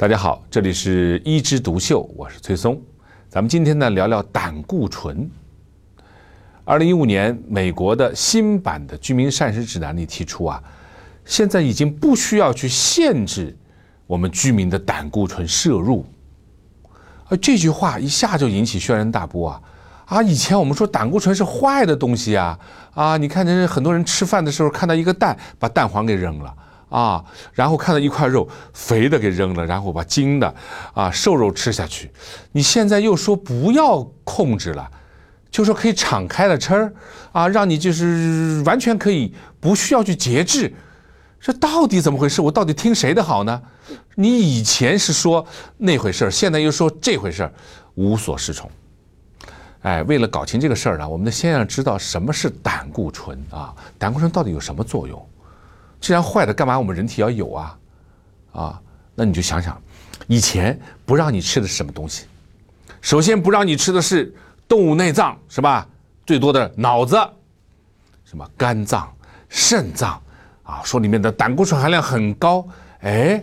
大家好，这里是一枝独秀，我是崔松。咱们今天呢聊聊胆固醇。二零一五年，美国的新版的居民膳食指南里提出啊，现在已经不需要去限制我们居民的胆固醇摄入。而这句话一下就引起轩然大波啊！啊，以前我们说胆固醇是坏的东西啊，啊，你看这很多人吃饭的时候看到一个蛋，把蛋黄给扔了。啊，然后看到一块肉肥的给扔了，然后把精的啊瘦肉吃下去。你现在又说不要控制了，就说可以敞开了吃儿啊，让你就是完全可以不需要去节制。这到底怎么回事？我到底听谁的好呢？你以前是说那回事儿，现在又说这回事儿，无所适从。哎，为了搞清这个事儿呢，我们得先要知道什么是胆固醇啊，胆固醇到底有什么作用？既然坏的，干嘛我们人体要有啊？啊，那你就想想，以前不让你吃的是什么东西？首先不让你吃的是动物内脏，是吧？最多的脑子，什么肝脏、肾脏啊，说里面的胆固醇含量很高。哎，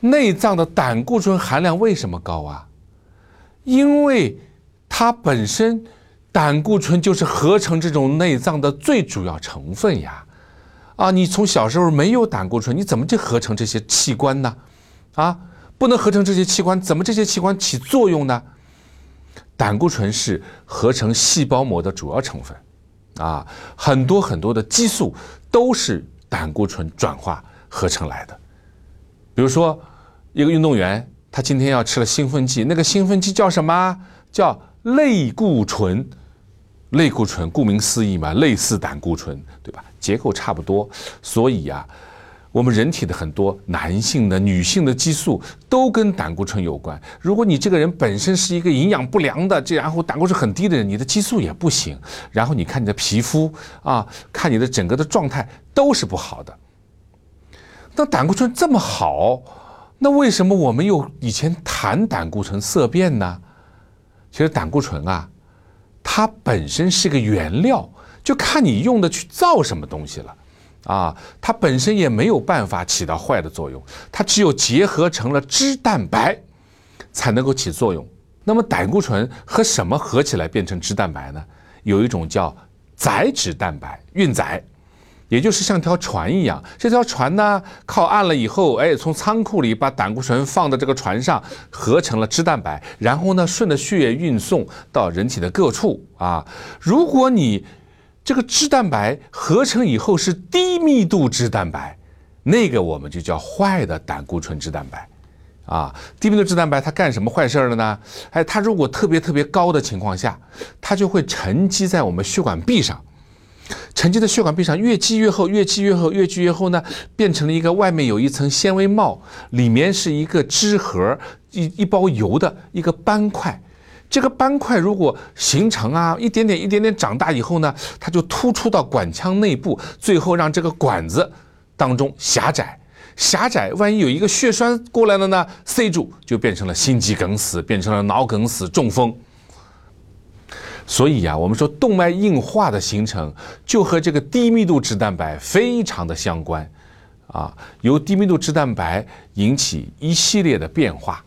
内脏的胆固醇含量为什么高啊？因为它本身胆固醇就是合成这种内脏的最主要成分呀。啊，你从小时候没有胆固醇，你怎么就合成这些器官呢？啊，不能合成这些器官，怎么这些器官起作用呢？胆固醇是合成细胞膜的主要成分，啊，很多很多的激素都是胆固醇转化合成来的。比如说，一个运动员，他今天要吃了兴奋剂，那个兴奋剂叫什么？叫类固醇。类固醇顾名思义嘛，类似胆固醇，对吧？结构差不多，所以呀，我们人体的很多男性的、女性的激素都跟胆固醇有关。如果你这个人本身是一个营养不良的，这然后胆固醇很低的人，你的激素也不行。然后你看你的皮肤啊，看你的整个的状态都是不好的。那胆固醇这么好，那为什么我们又以前谈胆固醇色变呢？其实胆固醇啊。它本身是个原料，就看你用的去造什么东西了，啊，它本身也没有办法起到坏的作用，它只有结合成了脂蛋白，才能够起作用。那么胆固醇和什么合起来变成脂蛋白呢？有一种叫载脂蛋白，运载。也就是像条船一样，这条船呢靠岸了以后，哎，从仓库里把胆固醇放到这个船上，合成了脂蛋白，然后呢顺着血液运送到人体的各处啊。如果你这个脂蛋白合成以后是低密度脂蛋白，那个我们就叫坏的胆固醇脂蛋白啊。低密度脂蛋白它干什么坏事儿了呢？哎，它如果特别特别高的情况下，它就会沉积在我们血管壁上。沉积在血管壁上，越积越厚，越积越厚，越积越厚呢，变成了一个外面有一层纤维帽，里面是一个脂核，一一包油的一个斑块。这个斑块如果形成啊，一点点一点点长大以后呢，它就突出到管腔内部，最后让这个管子当中狭窄，狭窄，万一有一个血栓过来了呢，塞住就变成了心肌梗死，变成了脑梗死、中风。所以呀，我们说动脉硬化的形成就和这个低密度脂蛋白非常的相关，啊，由低密度脂蛋白引起一系列的变化，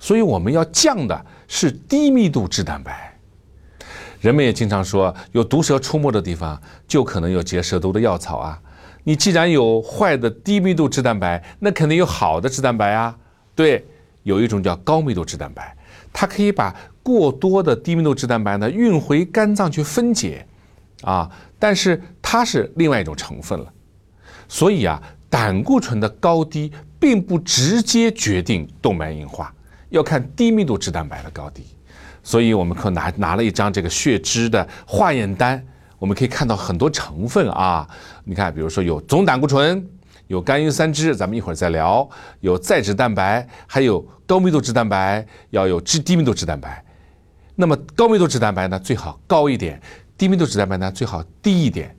所以我们要降的是低密度脂蛋白。人们也经常说，有毒蛇出没的地方就可能有结蛇毒的药草啊。你既然有坏的低密度脂蛋白，那肯定有好的脂蛋白啊。对，有一种叫高密度脂蛋白。它可以把过多的低密度脂蛋白呢运回肝脏去分解，啊，但是它是另外一种成分了，所以啊，胆固醇的高低并不直接决定动脉硬化，要看低密度脂蛋白的高低。所以我们可拿拿了一张这个血脂的化验单，我们可以看到很多成分啊，你看，比如说有总胆固醇。有甘油三酯，咱们一会儿再聊。有载脂蛋白，还有高密度脂蛋白，要有脂低密度脂蛋白。那么高密度脂蛋白呢，最好高一点；低密度脂蛋白呢，最好低一点。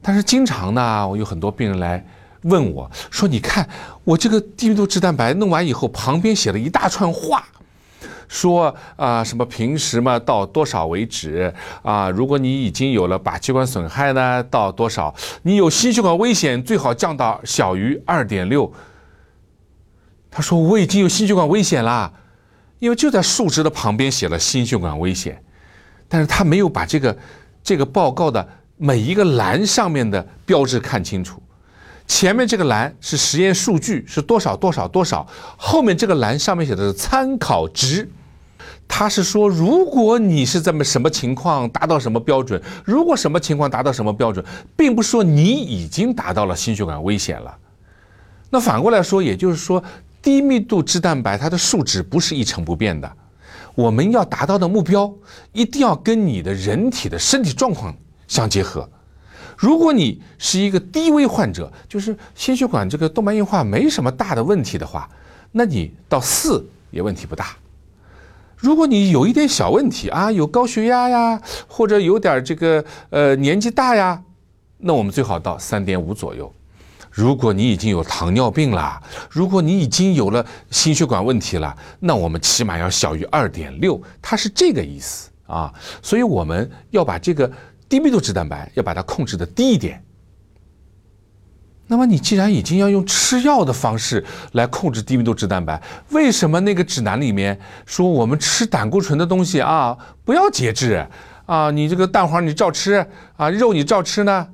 但是经常呢，我有很多病人来问我说：“你看我这个低密度脂蛋白弄完以后，旁边写了一大串话。”说啊，什么平时嘛到多少为止啊？如果你已经有了靶器官损害呢，到多少？你有心血管危险，最好降到小于二点六。他说我已经有心血管危险了，因为就在数值的旁边写了心血管危险，但是他没有把这个这个报告的每一个栏上面的标志看清楚。前面这个栏是实验数据是多少多少多少，后面这个栏上面写的是参考值。他是说，如果你是这么什么情况达到什么标准，如果什么情况达到什么标准，并不是说你已经达到了心血管危险了。那反过来说，也就是说，低密度脂蛋白它的数值不是一成不变的。我们要达到的目标，一定要跟你的人体的身体状况相结合。如果你是一个低危患者，就是心血管这个动脉硬化没什么大的问题的话，那你到四也问题不大。如果你有一点小问题啊，有高血压呀，或者有点这个呃年纪大呀，那我们最好到三点五左右。如果你已经有糖尿病了，如果你已经有了心血管问题了，那我们起码要小于二点六，它是这个意思啊。所以我们要把这个低密度脂蛋白要把它控制的低一点。那么你既然已经要用吃药的方式来控制低密度脂蛋白，为什么那个指南里面说我们吃胆固醇的东西啊不要节制啊？你这个蛋黄你照吃啊，肉你照吃呢？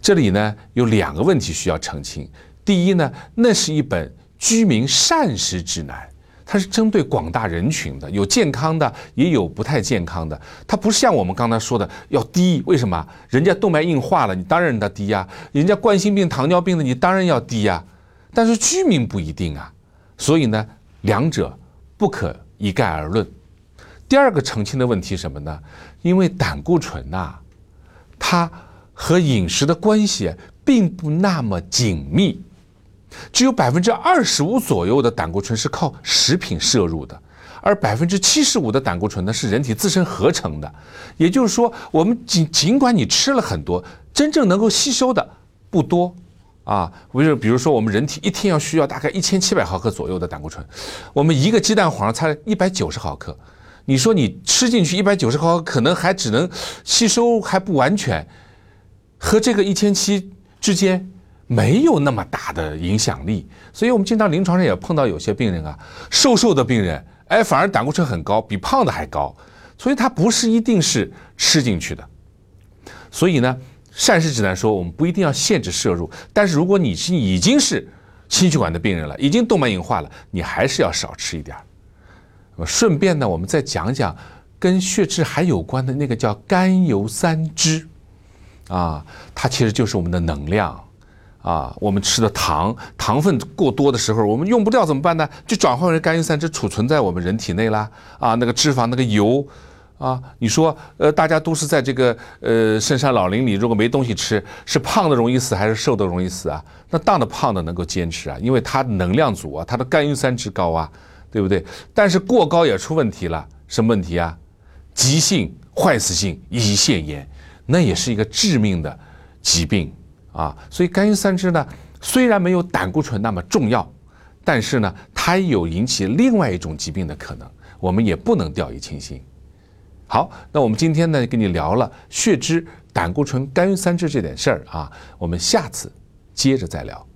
这里呢有两个问题需要澄清。第一呢，那是一本居民膳食指南。它是针对广大人群的，有健康的，也有不太健康的。它不是像我们刚才说的要低，为什么？人家动脉硬化了，你当然让它低呀；人家冠心病、糖尿病的，你当然要低呀。但是居民不一定啊，所以呢，两者不可一概而论。第二个澄清的问题什么呢？因为胆固醇呐，它和饮食的关系并不那么紧密。只有百分之二十五左右的胆固醇是靠食品摄入的，而百分之七十五的胆固醇呢是人体自身合成的。也就是说，我们尽尽管你吃了很多，真正能够吸收的不多啊。比如，比如说，我们人体一天要需要大概一千七百毫克左右的胆固醇，我们一个鸡蛋黄才一百九十毫克。你说你吃进去一百九十毫克，可能还只能吸收还不完全，和这个一千七之间。没有那么大的影响力，所以我们经常临床上也碰到有些病人啊，瘦瘦的病人，哎，反而胆固醇很高，比胖的还高，所以它不是一定是吃进去的。所以呢，膳食指南说我们不一定要限制摄入，但是如果你是已经是心血管的病人了，已经动脉硬化了，你还是要少吃一点。那么顺便呢，我们再讲讲跟血脂还有关的那个叫甘油三酯，啊，它其实就是我们的能量。啊，我们吃的糖糖分过多的时候，我们用不掉怎么办呢？就转换为甘油三酯，储存在我们人体内啦。啊，那个脂肪，那个油，啊，你说，呃，大家都是在这个呃深山老林里，如果没东西吃，是胖的容易死还是瘦的容易死啊？那当的胖的能够坚持啊，因为它能量足啊，它的甘油三酯高啊，对不对？但是过高也出问题了，什么问题啊？急性坏死性胰腺炎，那也是一个致命的疾病。啊，所以甘油三酯呢，虽然没有胆固醇那么重要，但是呢，它有引起另外一种疾病的可能，我们也不能掉以轻心。好，那我们今天呢，跟你聊了血脂、胆固醇、甘油三酯这点事儿啊，我们下次接着再聊。